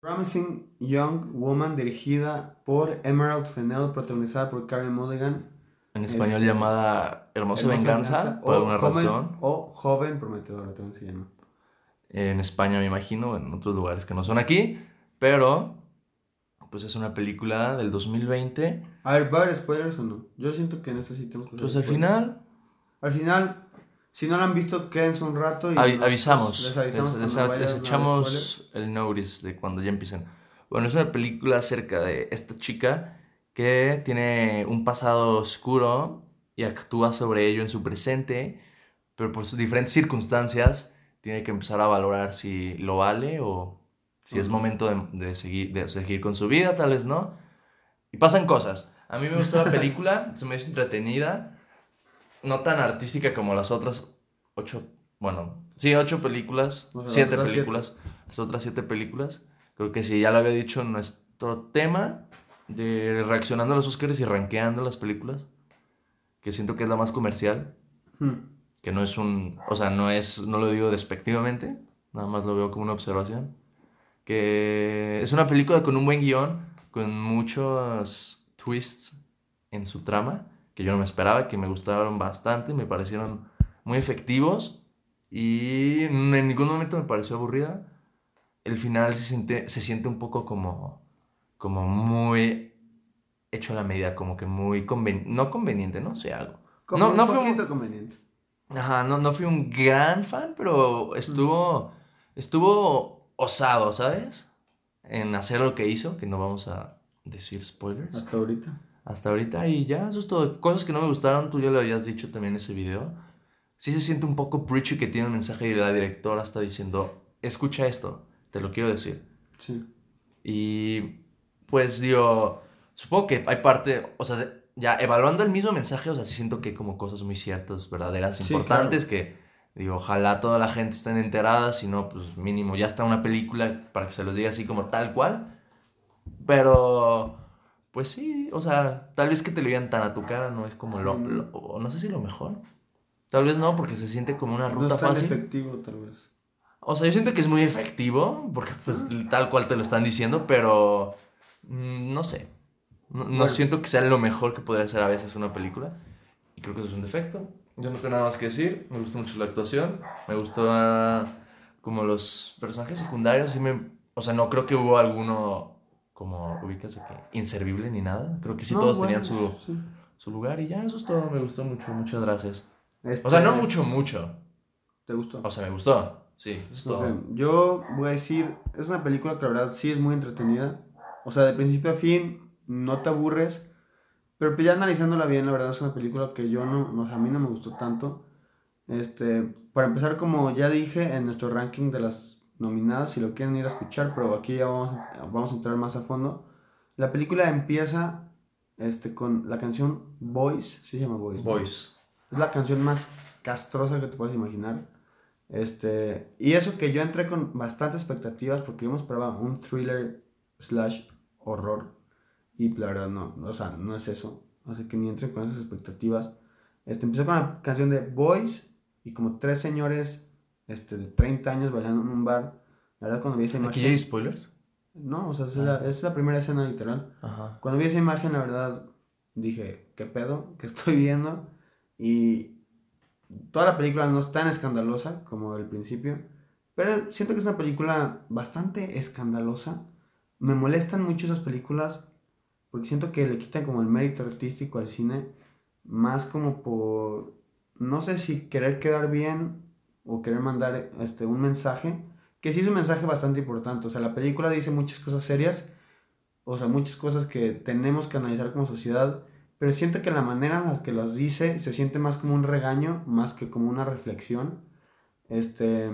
Promising Young Woman, dirigida por Emerald Fennell, protagonizada por Karen Mulligan. En español Este, llamada Hermosa, Venganza, Venganza, por o alguna joven, razón. O Joven Prometedora, también se llama. En España, me imagino, en otros lugares que no son aquí. Pero, pues es una película del 2020. A ver, ¿va a haber spoilers o no? Yo siento que en esta sí tenemos que hacer Pues al spoilers. final, Al final, si no la han visto, quédense un rato y avi- nos- avisamos. Les avisamos Les, les- les echamos el notice de cuando ya empiecen. Bueno, es una película acerca de esta chica que tiene un pasado oscuro y actúa sobre ello en su presente, pero por sus diferentes circunstancias tiene que empezar a valorar si lo vale o si es momento de, de seguir, de seguir con su vida, tal vez no. Y pasan cosas. A mí me gustó la película, se me hizo entretenida, no tan artística como las otras ocho, bueno, sí, ocho películas, sea, las siete otras siete. películas, las otras siete películas. Creo que sí, ya lo había dicho en nuestro tema de reaccionando a los Oscars y rankeando las películas, que siento que es la más comercial, Hmm. que no es un, o sea, no es, no lo digo despectivamente, nada más lo veo como una observación, que es una película con un buen guion, con muchos twists en su trama, que yo no me esperaba, que me gustaron bastante, me parecieron muy efectivos y en ningún momento me pareció aburrida. El final se siente, se siente un poco como, como muy hecho a la medida, como que muy conven- no conveniente, no sé, algo. Como No- un no fue un- poquito conveniente. Ajá, no, no fui un gran fan, pero estuvo, estuvo osado, ¿sabes? En hacer lo que hizo, que no vamos a decir spoilers Hasta ahorita. Hasta ahorita y ya, eso es todo. Cosas que no me gustaron, tú ya lo habías dicho también en ese video. Sí se siente un poco preachy que tiene un mensaje y la directora está diciendo, escucha esto, te lo quiero decir. Sí. Y pues digo, supongo que hay parte, o sea, de- ya evaluando el mismo mensaje, o sea, sí siento que hay como cosas muy ciertas, verdaderas, Sí, importantes, que digo, ojalá toda la gente esté enterada, si no, pues mínimo ya está una película para que se los diga así como tal cual. Pero, pues sí, o sea, tal vez que te lo digan tan a tu cara no es como Sí, lo, no. lo- no sé si lo mejor. Tal vez no, porque se siente como una No ruta es tan fácil. efectivo, tal vez. O sea, yo siento que es muy efectivo, porque pues tal cual te lo están diciendo, pero mm, no sé. No, no Bueno. siento que sea lo mejor que podría ser a veces una película. Y creo que eso es un defecto. Yo no tengo nada más que decir. Me gustó mucho la actuación. Me gustó ah, como los personajes secundarios. Sí me, o sea, no creo que hubo alguno como, ubicas, de que inservible ni nada. Creo que sí No, todos bueno, tenían su, sí. su lugar y ya, eso es todo. Me gustó mucho. Muchas gracias. Este, O sea, no mucho, mucho. ¿Te gustó? O sea, me gustó. Sí, eso es todo. Yo voy a decir, es una película que la verdad sí es muy entretenida. O sea, de principio a fin no te aburres. Pero pues ya analizándola bien, la verdad es una película que yo no, no- a mí no me gustó tanto. Este, para empezar, como ya dije en nuestro ranking de las nominadas, si lo quieren ir a escuchar, pero aquí ya vamos, a- vamos a entrar más a fondo. La película empieza este, con la canción Boys, se llama Boys. ¿no? Boys. Es la canción más castrosa que te puedes imaginar. Este, y eso que yo entré con bastantes expectativas porque yo me esperaba un thriller slash horror. Y la verdad no, o sea, no es eso. Así que ni entré con esas expectativas. Este, empezó con la canción de Boys y como tres señores este, de 30 años bailando en un bar. La verdad cuando vi esa ¿Aquí imagen... ya hay spoilers? No, o sea, es, la, es la primera escena literal. Ajá. Cuando vi esa imagen, la verdad, dije, ¿qué pedo? ¿Qué estoy viendo? Y toda la película no es tan escandalosa como el principio, pero siento que es una película bastante escandalosa. Me molestan mucho esas películas porque siento que le quitan como el mérito artístico al cine, más como por, no sé si querer quedar bien o querer mandar este, un mensaje, que sí es un mensaje bastante importante. O sea, la película dice muchas cosas serias, o sea, muchas cosas que tenemos que analizar como sociedad, pero siento que la manera en la que las dice se siente más como un regaño, más que como una reflexión. Este,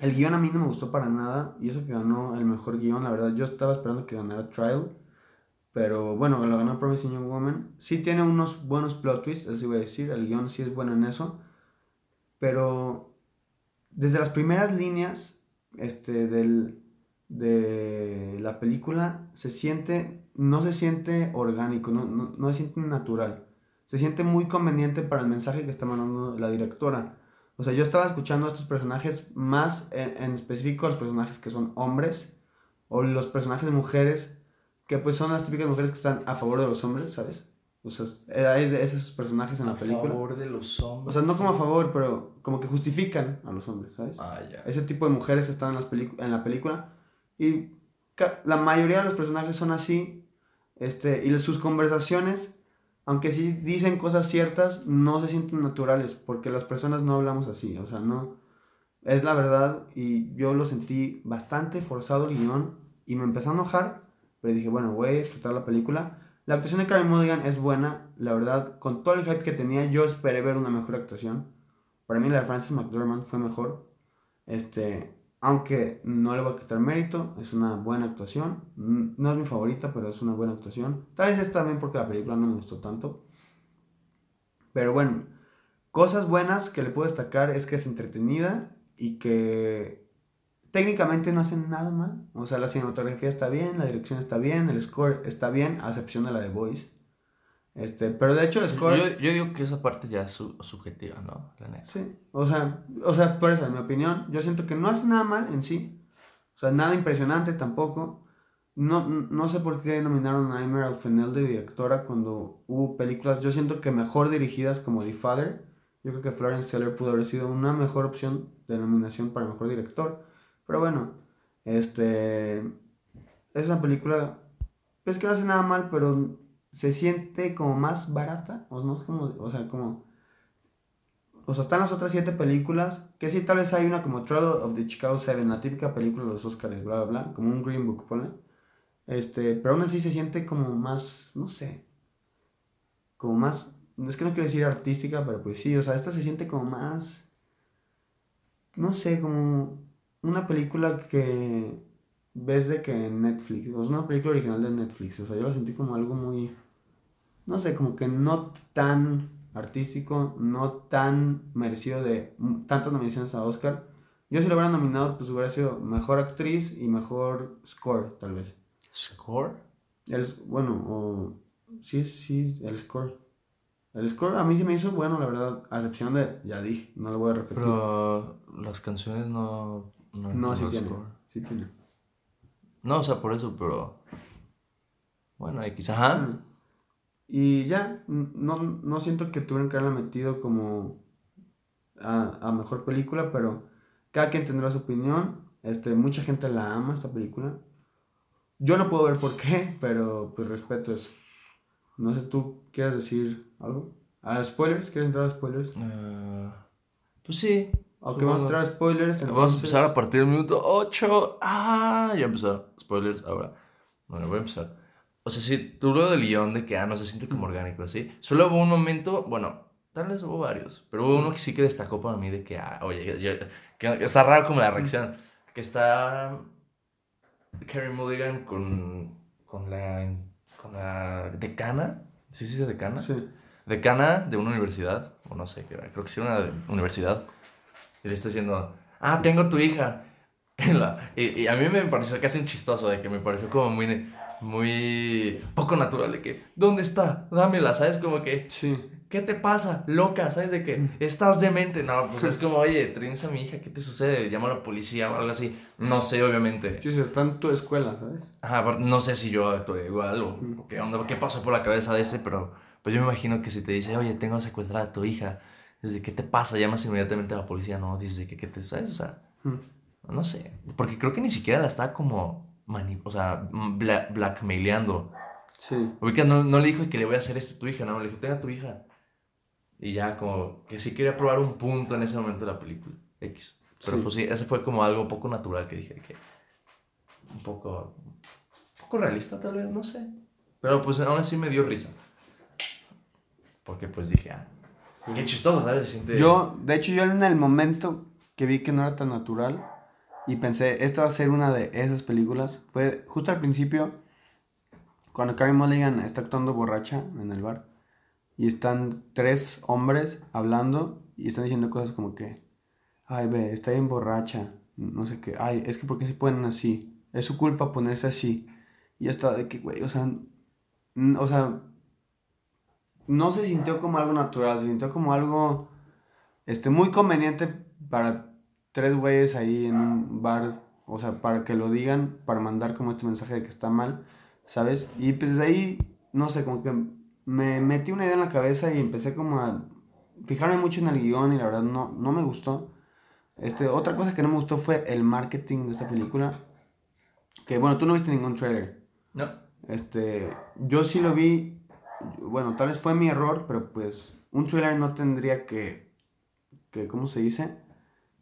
el guion a mí no me gustó para nada, y eso que ganó el mejor guion, la verdad, yo estaba esperando que ganara Trial, pero bueno, lo ganó Promising Young Woman. Sí tiene unos buenos plot twists, así voy a decir, el guion sí es bueno en eso, pero desde las primeras líneas este, del, de la película se siente, no se siente orgánico, no, no, no se siente natural. Se siente muy conveniente para el mensaje que está mandando la directora. O sea, yo estaba escuchando a estos personajes más en, en específico, los personajes que son hombres, o los personajes de mujeres, que pues son las típicas mujeres que están a favor de los hombres, ¿sabes? O sea, hay de esos personajes en la película. A favor de los hombres. O sea, no como a favor, pero como que justifican a los hombres, ¿sabes? Ah, ya. Ese tipo de mujeres están en, las en la película y la mayoría de los personajes son así. Este, y sus conversaciones, aunque sí dicen cosas ciertas, no se sienten naturales porque las personas no hablamos así. O sea, no. Es la verdad y yo lo sentí bastante forzado el guion y me empezó a enojar, pero dije, bueno, voy a disfrutar la película. La actuación de Karen Mulligan es buena, la verdad, con todo el hype que tenía, yo esperé ver una mejor actuación. Para mí la de Frances McDormand fue mejor. Este, aunque no le voy a quitar mérito, es una buena actuación. No es mi favorita, pero es una buena actuación. Tal vez es también porque la película no me gustó tanto. Pero bueno, cosas buenas que le puedo destacar es que es entretenida y que técnicamente no hacen nada mal. O sea, la cinematografía está bien, la dirección está bien, el score está bien, a excepción de la de Voice. Este, pero de hecho el score... Yo, yo digo que esa parte ya es su- subjetiva, ¿no? La neta. Sí, o sea, o sea, por eso, en mi opinión, yo siento que no hace nada mal en sí. O sea, nada impresionante tampoco. No, no sé por qué nominaron a Emerald Fennell de directora cuando hubo películas, yo siento que mejor dirigidas como The Father. Yo creo que Florence Seller pudo haber sido una mejor opción de nominación para mejor director. Pero bueno, este. Es una película. Pues que no hace nada mal, pero se siente como más barata. O no sé cómo. O sea, como. O sea, están las otras siete películas. Que sí, tal vez hay una como Trial of the Chicago 7, la típica película de los Oscars, bla, bla, bla. Como un Green Book, ponle. Este, pero aún así se siente como más. No sé. Como más. Es que no quiero decir artística, pero pues sí. O sea, esta se siente como más. No sé, como una película que ves de que en Netflix, o es una película original de Netflix, o sea, yo lo sentí como algo muy, no sé, como que no tan artístico, no tan merecido de tantas nominaciones a Oscar. Yo si lo hubiera nominado, pues hubiera sido mejor actriz y mejor score, tal vez. ¿Score? El, bueno, o, sí, sí, el score. El score a mí sí me hizo bueno, la verdad, a excepción de, ya dije, no lo voy a repetir. Pero las canciones no. No, no, sí tiene, sí tiene. No, o sea, por eso, pero. Bueno, X. Ajá. Mm. Y ya, no, no siento que tuvieran que haberla metido como a, a mejor película, pero cada quien tendrá su opinión. Este, mucha gente la ama esta película. Yo no puedo ver por qué, pero pues respeto eso. No sé, ¿tú quieres decir algo? ¿A spoilers? ¿Quieres entrar a spoilers? Ah, pues sí. Ok, supongo. vamos a entrar a spoilers. Vamos a empezar a entonces- partir del minuto 8. Ah, ya empezó. Spoilers ahora. Bueno, voy a empezar. O sea, si tú lo del guion de que ah, no se siente como orgánico, así. Solo hubo un momento, bueno, tal vez hubo varios, pero hubo uno que sí que destacó para mí de que, ah, oye, yo- que está raro como la reacción. Que está Carrie Mulligan con, con la, con la decana. ¿Sí se dice decana? Sí. decana de una universidad, o no sé qué era, creo que sí era una de- universidad, y le está diciendo, ah, tengo tu hija. Y, y- a mí me pareció casi un chistoso, de que me pareció como muy, muy poco natural, de que, ¿dónde está? Dámela, ¿sabes? Como que, Sí. ¿qué te pasa? Loca, ¿sabes? De que estás demente. No, pues es como, oye, tienes a mi hija, ¿qué te sucede? Llama a la policía o algo así. No sé, obviamente. Sí, sí, está en tu escuela, ¿sabes? Ajá, no sé si yo actué igual o, Mm. o qué onda, qué pasó por la cabeza de ese, pero pues yo me imagino que si te dice, oye, tengo secuestrada a tu hija, desde ¿qué te pasa? Llamas inmediatamente a la policía, no, dices que, ¿qué te sabes? O sea, Mm. no sé, porque creo que ni siquiera la está como, mani o sea, mm, bla- blackmaileando. Sí. No, no le dijo que le voy a hacer esto a tu hija, no, le dijo, tenga a tu hija. Y ya, como que sí quería probar un punto en ese momento de la película, X. Pero Sí. pues sí, ese fue como algo poco natural que dije, que un poco, un poco realista tal vez, no sé. Pero pues aún así me dio risa. Porque pues dije, ah, qué chistoso, ¿sabes? Yo, de hecho, yo en el momento que vi que no era tan natural y pensé, esta va a ser una de esas películas, fue justo al principio, cuando Carrie Mulligan está actuando borracha en el bar y están tres hombres hablando y están diciendo cosas como que, ay, ve, está bien borracha, no sé qué, ay, es que ¿por qué se ponen así? Es su culpa ponerse así. Y ya estaba de que, güey, o sea, o sea, no se sintió como algo natural, se sintió como algo este, muy conveniente para tres güeyes ahí en un bar o sea, para que lo digan, para mandar como este mensaje de que está mal, ¿sabes? Y pues desde ahí, no sé, como que me metí una idea en la cabeza y empecé como a fijarme mucho en el guion y la verdad no, no me gustó. Este, otra cosa que no me gustó fue el marketing de esta película. Que bueno, tú no viste ningún trailer. No. Este, yo sí lo vi. Bueno, tal vez fue mi error, pero pues un trailer no tendría que, que ¿cómo se dice?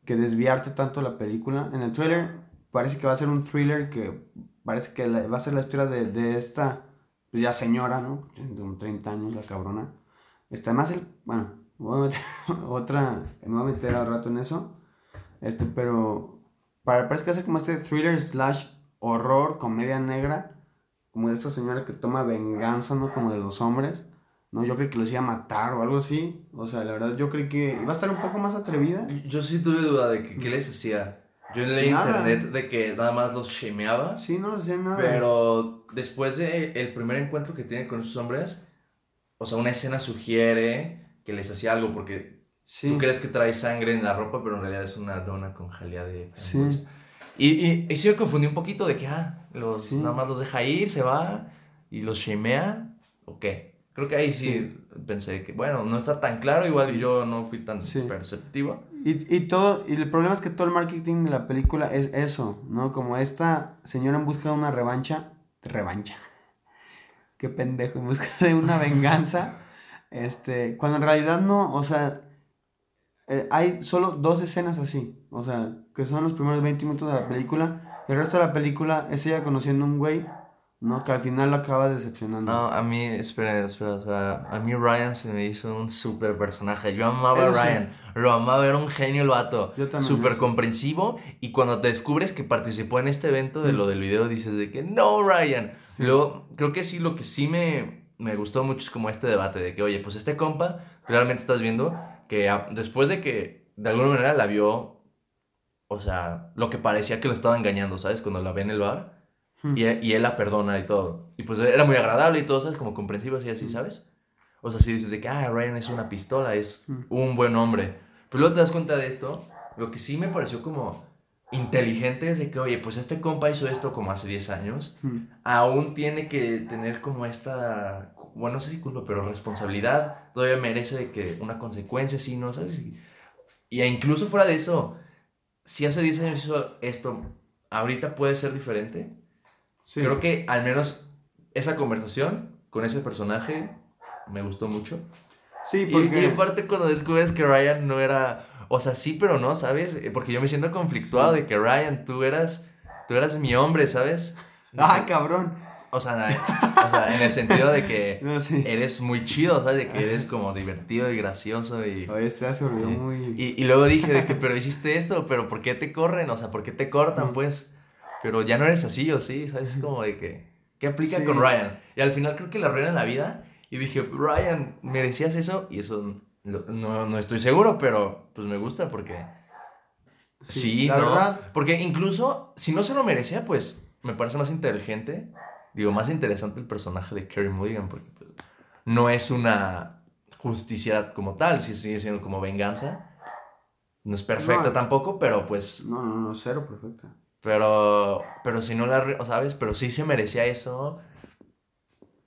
Que desviarte tanto la película. En el trailer parece que va a ser un thriller que parece que va a ser la historia de, de esta pues ya señora, ¿no? De un 30 años, la cabrona. Este, además, el, bueno, voy a meter otra, me voy a meter al rato en eso. Este, pero para, parece que hace como este thriller slash horror, comedia negra, como de esa señora que toma venganza, ¿no? Como de los hombres. No, yo creí que los iba a matar o algo así. O sea, la verdad, yo creí que iba a estar un poco más atrevida. Yo sí tuve duda de que, qué les hacía. Yo leí en internet de que nada más los shameaba. Sí, no les hacía nada. Pero después de el primer encuentro que tiene con esos hombres, o sea, una escena sugiere que les hacía algo porque tú crees que trae sangre en la ropa, pero en realidad es una dona con jalea de Sí. Y, y, y sí me confundí un poquito de que, ah, los, nada más los deja ir, se va y los shamea, ¿o qué? Creo que ahí sí, pensé que, bueno, no está tan claro, igual yo no fui tan perceptivo. Y, y, todo, y el problema es que todo el marketing de la película es eso, ¿no? Como esta señora en busca de una revancha, revancha, qué pendejo, en busca de una venganza, este, cuando en realidad no, o sea, eh, hay solo dos escenas así, o sea, que son los primeros 20 minutos de la película, el resto de la película es ella conociendo a un güey no, que al final lo acaba decepcionando. No, a mí, espera, espera, espera. A mí Ryan se me hizo un super personaje. Yo amaba a Ryan. Lo amaba, era un genio el vato. Yo también. Súper comprensivo. Y cuando te descubres que participó en este evento de lo del video, dices de que no, Ryan. Luego, creo que sí, lo que sí me, me gustó mucho es como este debate de que, oye, pues este compa, realmente estás viendo que después de que de alguna manera la vio, o sea, lo que parecía que lo estaba engañando, ¿sabes? Cuando la ve en el bar y, y, él la perdona y todo. Y pues era muy agradable y todo, ¿sabes? Como comprensivo así, así, ¿sabes? O sea, si dices de que, ah, Ryan es una pistola, es un buen hombre. Pero luego te das cuenta de esto, lo que sí me pareció como inteligente es de que, oye, pues este compa hizo esto como hace 10 años, aún tiene que tener como esta, bueno, no sé si culpa, pero responsabilidad, todavía merece de que una consecuencia, sí, ¿no? ¿Sabes? Y incluso fuera de eso, si hace 10 años hizo esto, ahorita puede ser diferente. Creo que al menos esa conversación con ese personaje me gustó mucho. Sí, porque... Y, aparte cuando descubres que Ryan no era... O sea, sí, pero no, ¿sabes? Porque yo me siento conflictuado de que Ryan, tú eras, tú eras mi hombre, ¿sabes? Ah, cabrón. O sea, o sea, en el sentido de que no, sí. eres muy chido, ¿sabes? De que eres como divertido y gracioso y... Oye, este se olvidó y, muy... Y, y, luego dije de que, pero hiciste esto, pero ¿por qué te corren? O sea, ¿por qué te cortan, pues? Pero ya no eres así, ¿o sí? ¿Sabes? Es como de que... ¿Qué aplica sí. con Ryan? Y al final creo que la arruinan la vida. Y dije, Ryan, ¿merecías eso? Y eso no, no estoy seguro, pero pues me gusta porque... Sí, sí la ¿no? verdad. Porque incluso si no se lo merecía, pues me parece más inteligente. Digo, más interesante el personaje de Kerry Mulligan porque pues, no es una justicia como tal, si sigue siendo como venganza. No es perfecta No. tampoco, pero pues... No, no, no, cero perfecta. Pero, pero si no la, ¿sabes? Pero sí se merecía eso.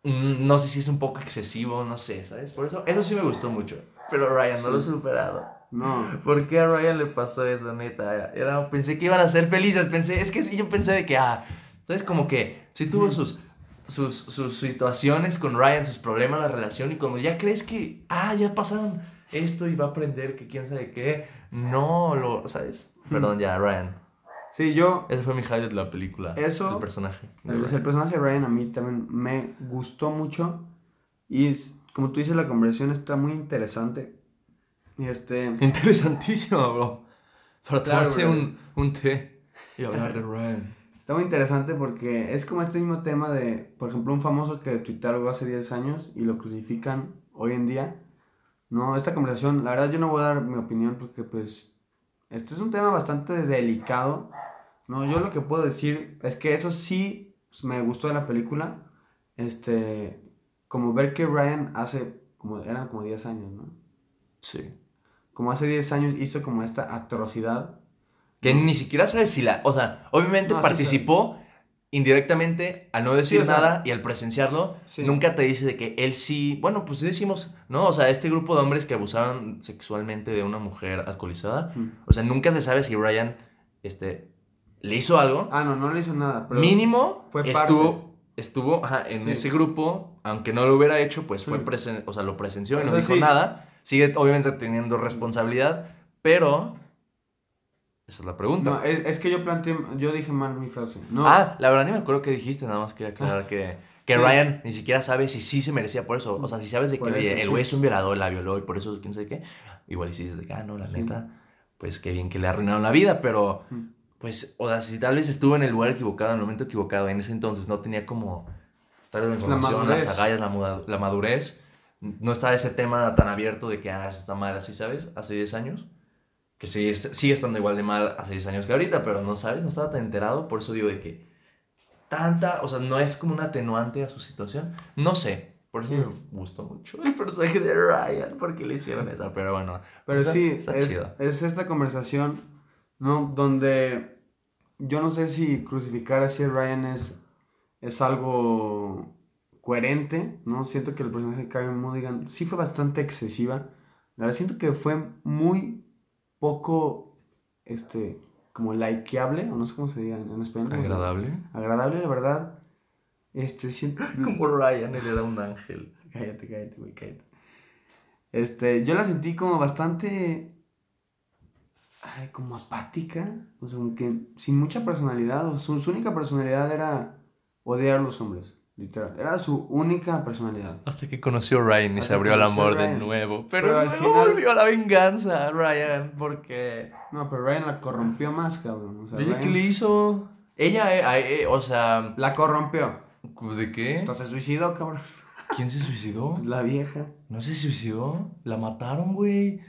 Mm, No sé si es un poco excesivo, no sé, ¿sabes? Por eso, eso sí me gustó mucho. Pero Ryan no lo he superado. No. ¿Por qué a Ryan le pasó eso, neta? Era, pensé que iban a ser felices, pensé, es que yo pensé de que, ah, ¿sabes? Como que sí tuvo sus, sus, sus situaciones con Ryan, sus problemas, la relación, y cuando ya crees que, ah, ya pasaron esto y va a aprender que quién sabe qué, no, lo, ¿sabes? Perdón, ya, Ryan. Sí, yo... Ese fue mi highlight de la película. Eso- El personaje. El, personaje de Ryan a mí también me gustó mucho. Y como tú dices, la conversación está muy interesante. Y este... Interesantísimo, bro. Para Claro, tomarse bro. un, un té y hablar de Ryan. Está muy interesante porque es como este mismo tema de, por ejemplo, un famoso que tuiteó algo hace 10 años y lo crucifican hoy en día. No, esta conversación, la verdad yo no voy a dar mi opinión porque pues este es un tema bastante delicado. No, yo lo que puedo decir es que eso sí pues, me gustó de la película. Este, como ver que Ryan hace, como eran como 10 años, ¿no? Sí. Como hace 10 años hizo como esta atrocidad. Que ni siquiera sabes si la... O sea, obviamente No, participó indirectamente al no decir Sí, nada y al presenciarlo, sí. nunca te dice de que él sí... Bueno, pues sí decimos, ¿no? O sea, este grupo de hombres que abusaron sexualmente de una mujer alcoholizada, Mm. o sea, nunca se sabe si Ryan, este, le hizo algo. Ah, no, no le hizo nada. Pero Mínimo fue estuvo, estuvo ajá, en Sí. ese grupo, aunque no lo hubiera hecho, pues fue presen o sea, lo presenció y O no sea, dijo nada. Sigue obviamente teniendo responsabilidad, pero esa es la pregunta. No, es, es que yo planteé, yo dije mal mi frase. No, Ah, la verdad ni me acuerdo qué dijiste, nada más quería aclarar que, que Sí. Ryan ni siquiera sabe si sí se merecía por eso. O sea, si sabes de que Por oye, eso, el sí. güey es un violador, la violó y por eso quién sabe qué, igual y si dices de que, ah, no, la Sí. neta, pues qué bien que le arruinaron la vida, pero Mm. pues, o sea, si tal vez estuvo en el lugar equivocado, en el momento equivocado, en ese entonces no tenía como tal vez la información, las agallas, la, la madurez, no estaba ese tema tan abierto de que, ah, eso está mal, así, ¿sabes? Hace 10 años, que sigue, sigue estando igual de mal hace 10 años que ahorita, pero no, ¿sabes? No estaba tan enterado, por eso digo de que tanta, o sea, no es como un atenuante a su situación, no sé. Por eso Sí. me gustó mucho el personaje de Ryan, porque le hicieron eso, pero bueno. Pero está- sí, está es, chido. es esta conversación, ¿no? Donde yo no sé si crucificar así a Ryan es, es algo coherente, ¿no? Siento que el personaje de Karen Mulligan sí fue bastante excesiva. La verdad siento que fue muy poco, este, como likeable, o no sé cómo se diga en español. Agradable. Agradable, la verdad. Este, siento... Como Ryan, él era un ángel. Cállate, cállate, güey, cállate. Este, yo la sentí como bastante. Ay, como apática. O sea, como que sin mucha personalidad. O su, su única personalidad era odiar a los hombres. Literal. Era su única personalidad. Hasta que conoció a Ryan y Hasta se abrió al amor de nuevo. Pero, Pero al luego final- volvió a la venganza, Ryan, porque... No, pero Ryan la corrompió más, cabrón. O sea, ¿Ella Ryan qué le hizo? Ella, eh, eh, o sea... La corrompió. ¿De qué? Entonces se suicidó, cabrón. ¿Quién se suicidó? Pues la vieja. ¿No se suicidó? La mataron, güey.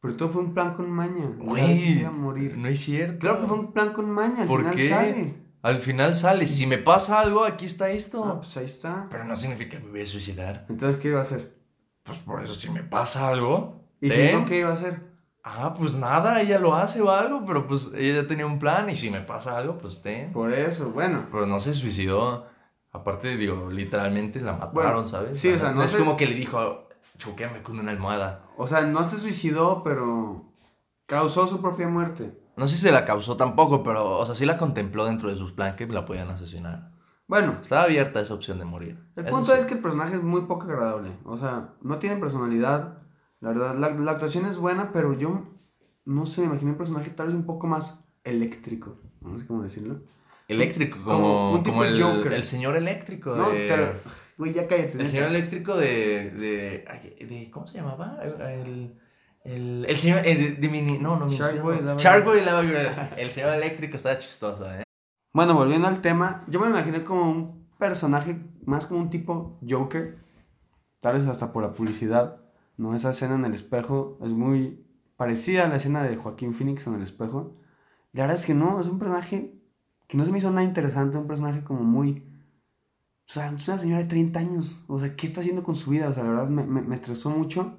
Pero todo fue un plan con maña. Güey, no es cierto. Claro que fue un plan con maña. Al ¿Por final qué? sale. Al final sale, si me pasa algo, aquí está esto. Ah, pues ahí está. Pero no significa que me voy a suicidar. Entonces, ¿qué iba a hacer? Pues por eso, si me pasa algo... ¿Y si ten. no, qué iba a hacer? Ah, pues nada, ella lo hace o algo, pero pues ella ya tenía un plan y si me pasa algo, pues ten. Por eso, bueno. Pero no se suicidó. Aparte, digo, literalmente la mataron, Bueno, ¿sabes? sí, o sea, no es se- como que le dijo, choquéame con una almohada. O sea, no se suicidó, pero causó su propia muerte. No sé si se la causó tampoco, pero, o sea, sí la contempló dentro de sus planes que la podían asesinar. Bueno, Estaba abierta esa opción de morir. el Eso punto sí. es que el personaje es muy poco agradable. O sea, no tiene personalidad. La verdad, la, la actuación es buena, pero yo no sé, me imaginé un personaje tal vez un poco más eléctrico. No sé cómo decirlo. Eléctrico, Como como, un tipo como el, Joker. el señor eléctrico No. Güey, ya cállate. El señor eléctrico de, de, ¿Cómo se llamaba? El, el, el señor. eh, de, mini. No, no, Shark Minions, Boy, no. Shark Girl. Boy y Lava Girl. El señor eléctrico estaba chistoso, ¿eh? Bueno, volviendo al tema, yo me imaginé como un personaje más como un tipo Joker, tal vez hasta por la publicidad, ¿no? Esa escena en el espejo es muy parecida a la escena de Joaquín Phoenix en el espejo. La verdad es que no, es un personaje que no se me hizo nada interesante, un personaje como muy... O sea, es una señora de 30 años, o sea, ¿qué está haciendo con su vida? O sea, la verdad me, me, me estresó mucho,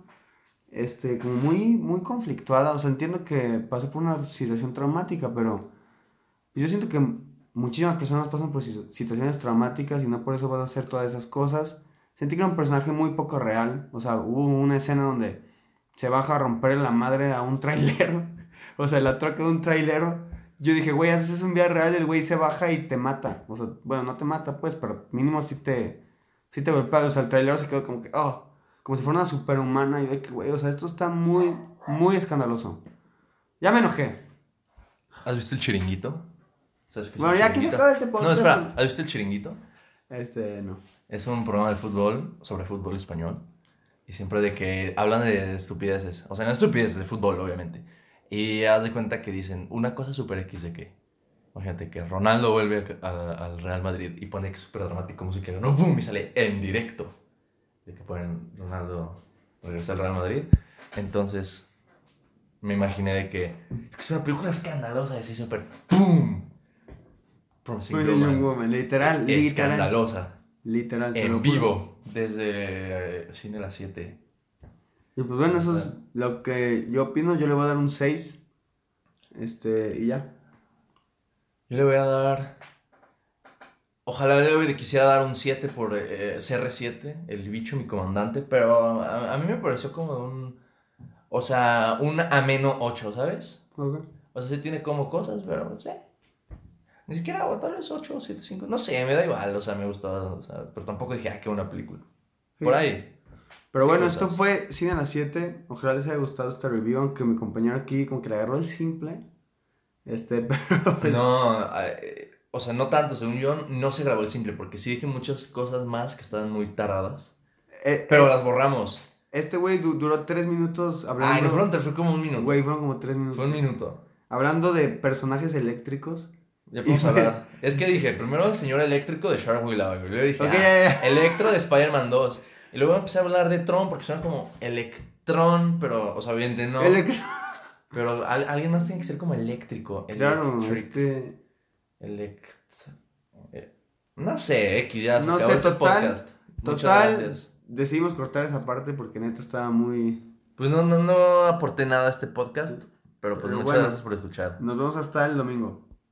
este, como muy, muy conflictuada, o sea, entiendo que pasó por una situación traumática, pero... Yo siento que muchísimas personas pasan por si- situaciones traumáticas y no por eso vas a hacer todas esas cosas. Sentí que era un personaje muy poco real. O sea, hubo una escena donde se baja a romper la madre a un trailero. O sea, la troca de un trailero. Yo dije, güey, haces un día real, el güey se baja y te mata. O sea, bueno, no te mata, pues, pero mínimo sí te, sí te golpea. O sea, el trailero se quedó como que, oh, como si fuera una superhumana. Y yo que, güey, o sea, esto está muy, muy escandaloso. Ya me enojé. ¿Has visto el chiringuito? ¿Sabes qué es Bueno, el ya que se acaba este podcast. No, espera, ¿has visto el chiringuito? Este, no. Es un programa de fútbol sobre fútbol español. Y siempre de que hablan de estupideces. O sea, no estupideces de fútbol, obviamente. Y haz de cuenta que dicen una cosa súper X de que. Imagínate que Ronaldo vuelve al Real Madrid y pone súper dramático música. No, ¡pum! Y sale en directo. De que ponen Ronaldo regresa al Real Madrid. Entonces, me imaginé de que. Es una película escandalosa, así súper. ¡Pum! Promising Muy Young Young Man. Woman, literal, literal. Escandalosa. Literal, te En vivo, desde eh, Cine Las 7. Y pues bueno, eso es lo que yo opino. Yo le voy a dar un 6. Este, y ya. Yo le voy a dar. Ojalá le quisiera dar un 7 por eh, CR7, el bicho, mi comandante, pero a, a mí me pareció como un. O sea, un ameno 8, ¿sabes? Ok. O sea, sí tiene como cosas, pero no sé. Ni siquiera, o tal vez 8 o 7, 5. No sé, me da igual, o sea, me gustaba, o sea, pero tampoco dije, ah, qué buena película. Por Sí. ahí. Pero ¿Qué bueno, cosas? esto fue Cine a las 7. Ojalá les haya gustado esta review, aunque mi compañero aquí como que le agarró el simple. Este, pero pues, No, eh, o sea, no tanto, según yo, no se grabó el simple, porque sí dije muchas cosas más que estaban muy taradas. eh, Pero eh, las borramos. este güey du- duró tres minutos hablando. Ay, no fueron, tres, fue como un minuto. Güey, fueron como tres minutos. Fue un minuto. Hablando de personajes eléctricos. Ya podemos Y- hablar. Es que dije, primero el señor eléctrico de Shark Willow, güey. Luego dije, Ok, ah. Electro de Spider-Man 2. Y luego empecé a hablar de Tron porque suena como Electrón, pero, o sea, obviamente no. Elec- Pero al- alguien más tiene que ser como eléctrico. Claro, Electric. Elect... eh, No sé, X, ya se No acabó sé, este total- podcast. Muchas Total, gracias. decidimos cortar esa parte porque neta estaba muy. Pues no, no, no aporté nada a este podcast, pero pues Pero muchas bueno. gracias por escuchar. Nos vemos hasta el domingo.